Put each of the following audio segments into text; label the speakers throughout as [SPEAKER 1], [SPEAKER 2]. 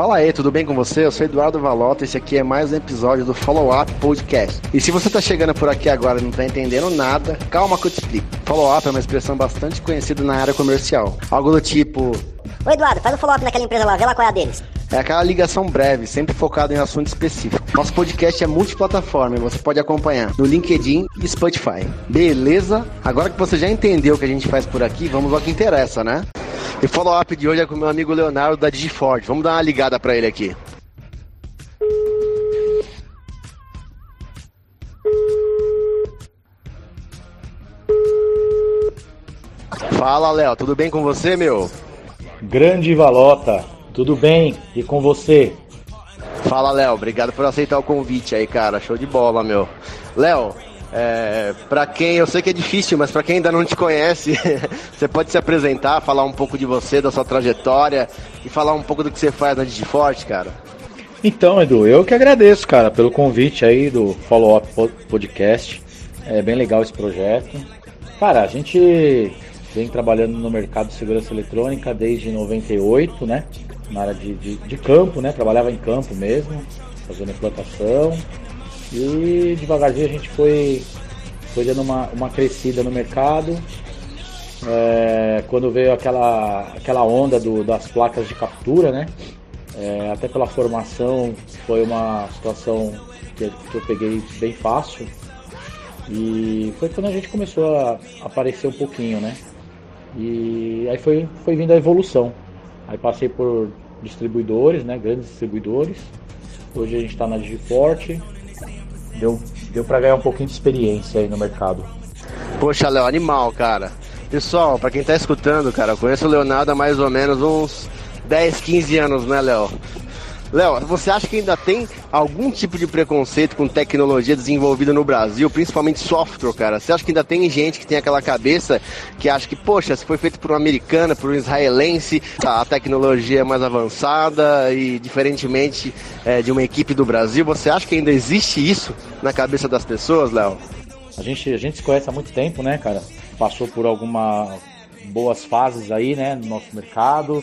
[SPEAKER 1] Fala aí, tudo bem com você? Eu sou Eduardo Valota, esse aqui é mais um episódio do Follow Up Podcast. E se você tá chegando por aqui agora e não tá entendendo nada, calma que eu te explico. Follow Up é uma expressão bastante conhecida na área comercial. Algo do tipo...
[SPEAKER 2] Ô Eduardo, faz o follow-up naquela empresa lá, vê lá qual é a deles.
[SPEAKER 1] É aquela ligação breve, sempre focada em um assunto específico. Nosso podcast é multiplataforma e você pode acompanhar no LinkedIn e Spotify. Beleza? Agora que você já entendeu o que a gente faz por aqui, vamos ao que interessa, né? E follow-up de hoje é com meu amigo Leonardo da Digiford. Vamos dar uma ligada para ele aqui. Fala, Léo, tudo bem com você, meu?
[SPEAKER 3] Grande Valota, tudo bem? E com você?
[SPEAKER 1] Fala, Léo, obrigado por aceitar o convite aí, cara. Show de bola, meu. Léo, é, para quem, eu sei que é difícil, mas para quem ainda não te conhece, você pode se apresentar, falar um pouco de você, da sua trajetória e falar um pouco do que você faz na Digiforte, cara.
[SPEAKER 3] Então, Edu, eu que agradeço, cara, pelo convite aí do Follow Up Podcast. É bem legal esse projeto. Cara, a gente vem trabalhando no mercado de segurança eletrônica desde 98, né? Na área de, de, de campo, né? Trabalhava em campo mesmo, fazendo implantação. E devagarzinho a gente foi, foi dando uma, uma crescida no mercado. É, quando veio aquela, aquela onda do, das placas de captura, né? É, até pela formação foi uma situação que, que eu peguei bem fácil. E foi quando a gente começou a aparecer um pouquinho, né? E aí foi, foi vindo a evolução. Aí passei por distribuidores, né? Grandes distribuidores. Hoje a gente está na Digiforte, deu, deu para ganhar um pouquinho de experiência aí no mercado.
[SPEAKER 1] Poxa, Léo, animal, cara. Pessoal, para quem tá escutando, cara, eu conheço o Leonardo há mais ou menos uns 10, 15 anos, né, Léo? Léo, você acha que ainda tem algum tipo de preconceito com tecnologia desenvolvida no Brasil, principalmente software, cara? Você acha que ainda tem gente que tem aquela cabeça que acha que, poxa, se foi feito por um americano, por um israelense, a tecnologia é mais avançada e diferentemente é, de uma equipe do Brasil, você acha que ainda existe isso na cabeça das pessoas, Léo?
[SPEAKER 3] A gente, a gente se conhece há muito tempo, né, cara? Passou por algumas boas fases aí, né, no nosso mercado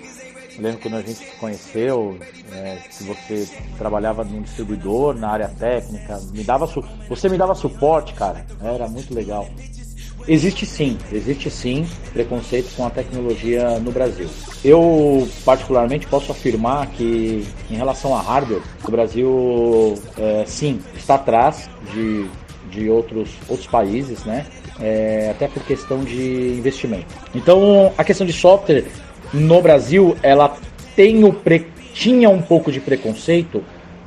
[SPEAKER 3] lembro quando a gente se conheceu, é, que você trabalhava num distribuidor, na área técnica, me dava você me dava suporte, cara, era muito legal. Existe sim, existe sim preconceito com a tecnologia no Brasil. Eu, particularmente, posso afirmar que, em relação a hardware, o Brasil, é, sim, está atrás de, de outros, outros países, né? É, até por questão de investimento. Então, a questão de software no Brasil ela tem o pre... tinha um pouco de preconceito,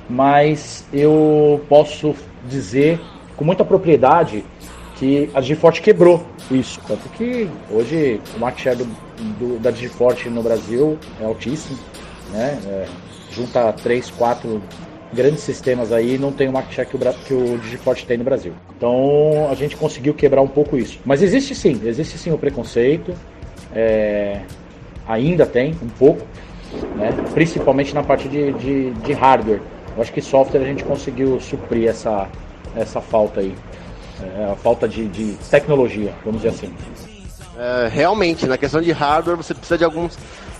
[SPEAKER 3] mas eu posso dizer com muita propriedade que a Digiforte quebrou isso. Tanto que hoje o market share do, do, da Digiforte no Brasil é altíssimo, né? É, junta três, quatro grandes sistemas aí não tem o market share que o, que o Digiforte tem no Brasil. Então a gente conseguiu quebrar um pouco isso. Mas existe sim, existe sim o preconceito. É, ainda tem um pouco, né? principalmente na parte de, de, de, hardware. Eu acho que software a gente conseguiu suprir essa, essa falta aí, é, a falta de, de tecnologia, vamos dizer assim.
[SPEAKER 1] É, realmente, na questão de hardware, você precisa de alguns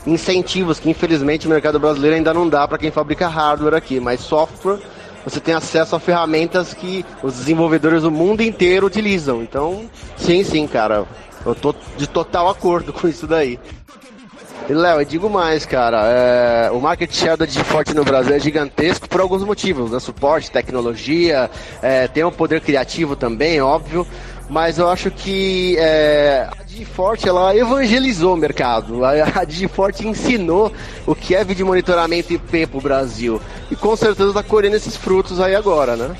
[SPEAKER 1] incentivos que infelizmente o mercado brasileiro ainda não dá para quem fabrica hardware aqui, mas software você tem acesso a ferramentas que os desenvolvedores do mundo inteiro utilizam. Então, sim, sim, cara, eu tô de total acordo com isso daí. Léo, eu digo mais, cara, é, o market share da Digiforte no Brasil é gigantesco por alguns motivos, né? Suporte, tecnologia, é, tem um poder criativo também, óbvio, mas eu acho que é, a Digiforte ela evangelizou o mercado. A, a ensinou o que é vídeo monitoramento IP pro Brasil. E com certeza está colhendo esses frutos aí agora, né?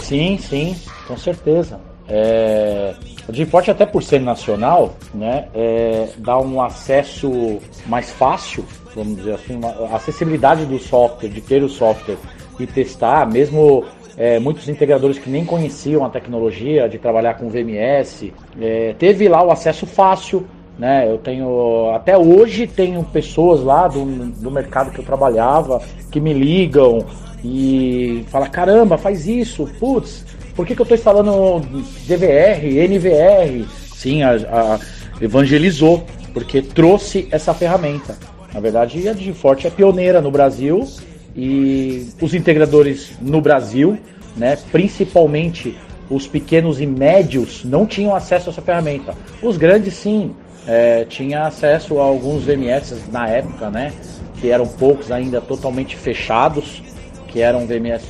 [SPEAKER 3] Sim, sim, com certeza. É, o Digiforte, até por ser nacional, né, é, dá um acesso mais fácil, vamos dizer assim, uma acessibilidade do software, de ter o software e testar, mesmo é, muitos integradores que nem conheciam a tecnologia de trabalhar com VMS, é, teve lá o acesso fácil. Né? Eu tenho até hoje tenho pessoas lá do, do mercado que eu trabalhava que me ligam e fala caramba faz isso, putz, por que, que eu estou instalando DVR, NVR? Sim, a, a, evangelizou, porque trouxe essa ferramenta. Na verdade, a Digiforte é pioneira no Brasil e os integradores no Brasil, né, principalmente os pequenos e médios, não tinham acesso a essa ferramenta. Os grandes, sim, é, tinha acesso a alguns VMS na época, né, que eram poucos ainda totalmente fechados, que eram VMS,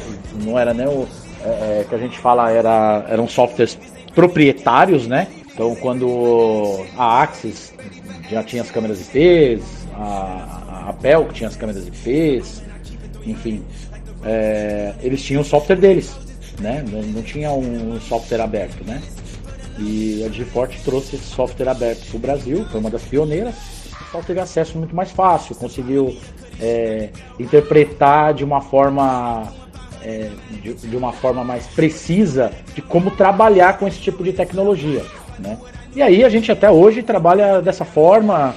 [SPEAKER 3] não era nem o é, é, que a gente fala, era, eram softwares proprietários, né? Então, quando a Axis já tinha as câmeras IPs, a, a Apple que tinha as câmeras IPs, enfim, é, eles tinham o software deles, né? Não, não tinha um, software aberto, né? E a Digiforte trouxe esse software aberto para o Brasil, foi uma das pioneiras. Pessoal teve acesso muito mais fácil, conseguiu é, interpretar de uma forma é, de, de, uma forma mais precisa de como trabalhar com esse tipo de tecnologia. Né? E aí a gente até hoje trabalha dessa forma,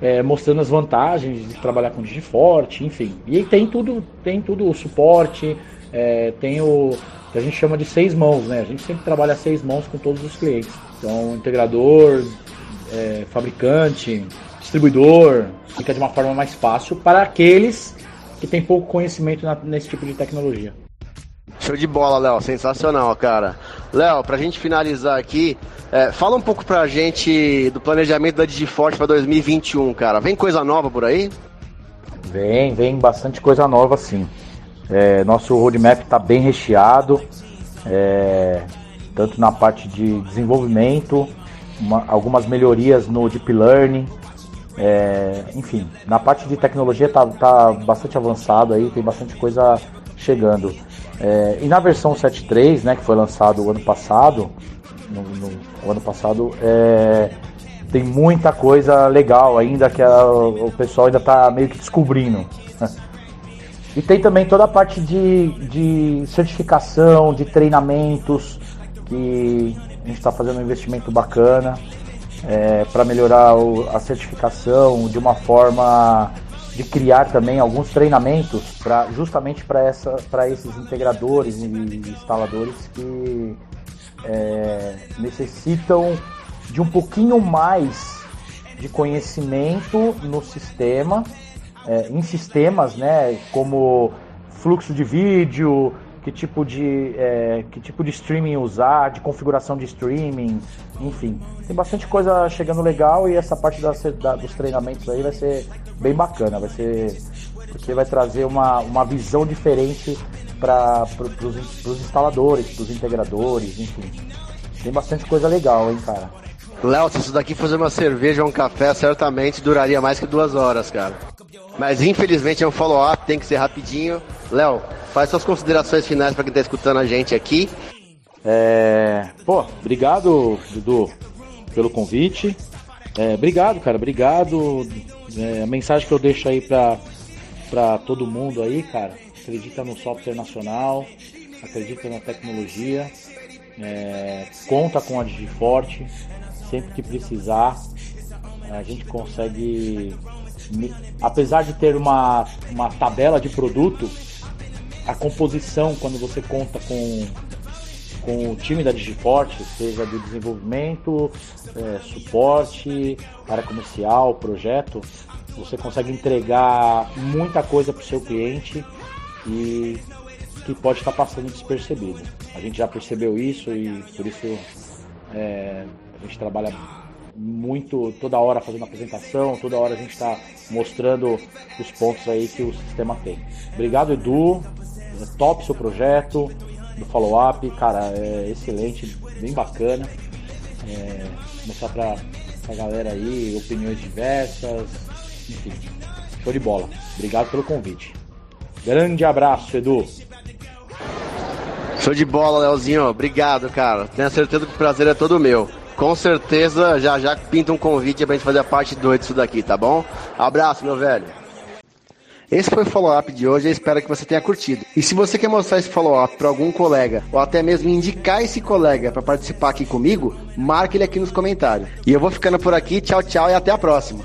[SPEAKER 3] é, mostrando as vantagens de trabalhar com Digiforte, enfim. E aí tem tudo, tem tudo o suporte, é, tem o que a gente chama de seis mãos, né? A gente sempre trabalha seis mãos com todos os clientes. Então, integrador, é, fabricante, distribuidor, fica de uma forma mais fácil para aqueles que têm pouco conhecimento na, nesse tipo de tecnologia.
[SPEAKER 1] Show de bola, Léo. Sensacional, cara. Léo, pra gente finalizar aqui, é, fala um pouco pra gente do planejamento da Digiforte para 2021, cara. Vem coisa nova por aí?
[SPEAKER 3] Vem, vem bastante coisa nova, sim. É, nosso roadmap está bem recheado, é, tanto na parte de desenvolvimento, uma, algumas melhorias no Deep Learning, é, enfim, na parte de tecnologia está tá bastante avançado aí, tem bastante coisa chegando. É, e na versão 7.3, né, que foi lançado o ano passado, no, no ano passado, é, tem muita coisa legal ainda que a, o pessoal ainda está meio que descobrindo. E tem também toda a parte de, de certificação, de treinamentos, que a gente está fazendo um investimento bacana é, para melhorar o, a certificação de uma forma de criar também alguns treinamentos para justamente para esses integradores e instaladores que é, necessitam de um pouquinho mais de conhecimento no sistema, é, em sistemas, né, como fluxo de vídeo, que tipo de é, que tipo de streaming usar, de configuração de streaming, enfim, tem bastante coisa chegando legal e essa parte da, da, dos treinamentos aí vai ser bem bacana, vai ser porque vai trazer uma, uma visão diferente para os instaladores, para os integradores, enfim, tem bastante coisa legal, hein, cara.
[SPEAKER 1] Léo, se isso daqui fosse uma cerveja ou um café, certamente duraria mais que duas horas, cara. Mas infelizmente é um follow-up, tem que ser rapidinho. Léo, faz suas considerações finais para quem está escutando a gente aqui.
[SPEAKER 3] É... Pô, obrigado, Dudu, pelo convite. É, obrigado, cara, obrigado. É, a mensagem que eu deixo aí para todo mundo aí, cara, acredita no software nacional, acredita na tecnologia, é, conta com a Digiforte, sempre que precisar, a gente consegue, apesar de ter uma, uma tabela de produto, a composição, quando você conta com, com o time da Digiforte, seja de desenvolvimento, é, suporte, área comercial, projeto, você consegue entregar muita coisa para o seu cliente e que pode estar passando despercebido. A gente já percebeu isso e por isso é, a gente trabalha muito, toda hora fazendo apresentação, toda hora a gente está mostrando os pontos aí que o sistema tem. Obrigado, Edu. É top seu projeto do follow-up, cara, é excelente, bem bacana. É, mostrar para a galera aí opiniões diversas, enfim, show de bola. Obrigado pelo convite. Grande abraço, Edu.
[SPEAKER 1] Show de bola, Leozinho. Obrigado, cara. Tenho certeza que o prazer é todo meu. Com certeza, já já pinta um convite pra gente fazer a parte 2 disso daqui, tá bom? Abraço, meu velho. Esse foi o follow-up de hoje, eu espero que você tenha curtido. E se você quer mostrar esse follow-up para algum colega, ou até mesmo indicar esse colega para participar aqui comigo, marque ele aqui nos comentários. E eu vou ficando por aqui, tchau, tchau e até a próxima.